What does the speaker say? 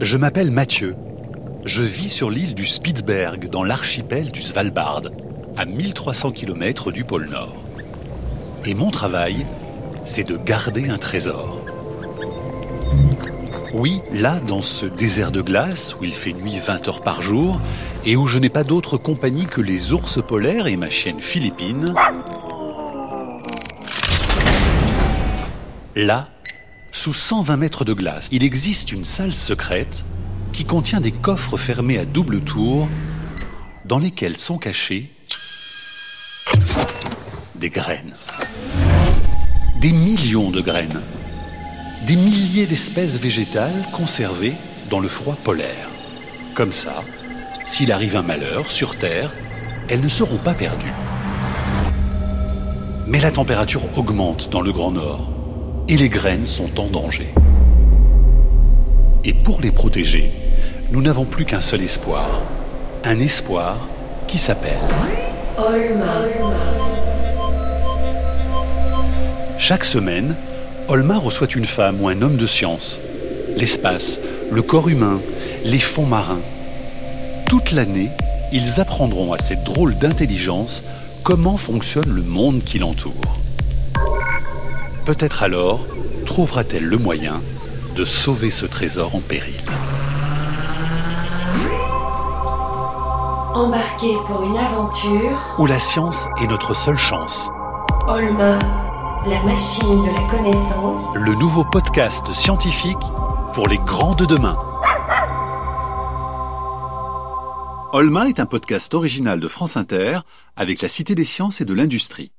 Je m'appelle Mathieu. Je vis sur l'île du Spitzberg, dans l'archipel du Svalbard, à 1300 km du pôle Nord. Et mon travail, c'est de garder un trésor. Oui, là, dans ce désert de glace où il fait nuit 20 heures par jour et où je n'ai pas d'autre compagnie que les ours polaires et ma chienne Philippine, là, sous 120 mètres de glace, il existe une salle secrète qui contient des coffres fermés à double tour dans lesquels sont cachés des graines. Des millions de graines. Des milliers d'espèces végétales conservées dans le froid polaire. Comme ça, s'il arrive un malheur sur Terre, elles ne seront pas perdues. Mais la température augmente dans le Grand Nord et les graines sont en danger. Et pour les protéger, nous n'avons plus qu'un seul espoir. Un espoir qui s'appelle Olma. Chaque semaine, Olma reçoit une femme ou un homme de science. L'espace, le corps humain, les fonds marins. Toute l'année, ils apprendront à cette drôle d'intelligence comment fonctionne le monde qui l'entoure. Peut-être alors trouvera-t-elle le moyen de sauver ce trésor en péril. Embarqué pour une aventure, Où la science est notre seule chance. Olma, la machine de la connaissance. Le nouveau podcast scientifique pour les grands de demain. Olma est un podcast original de France Inter avec la Cité des sciences et de l'industrie.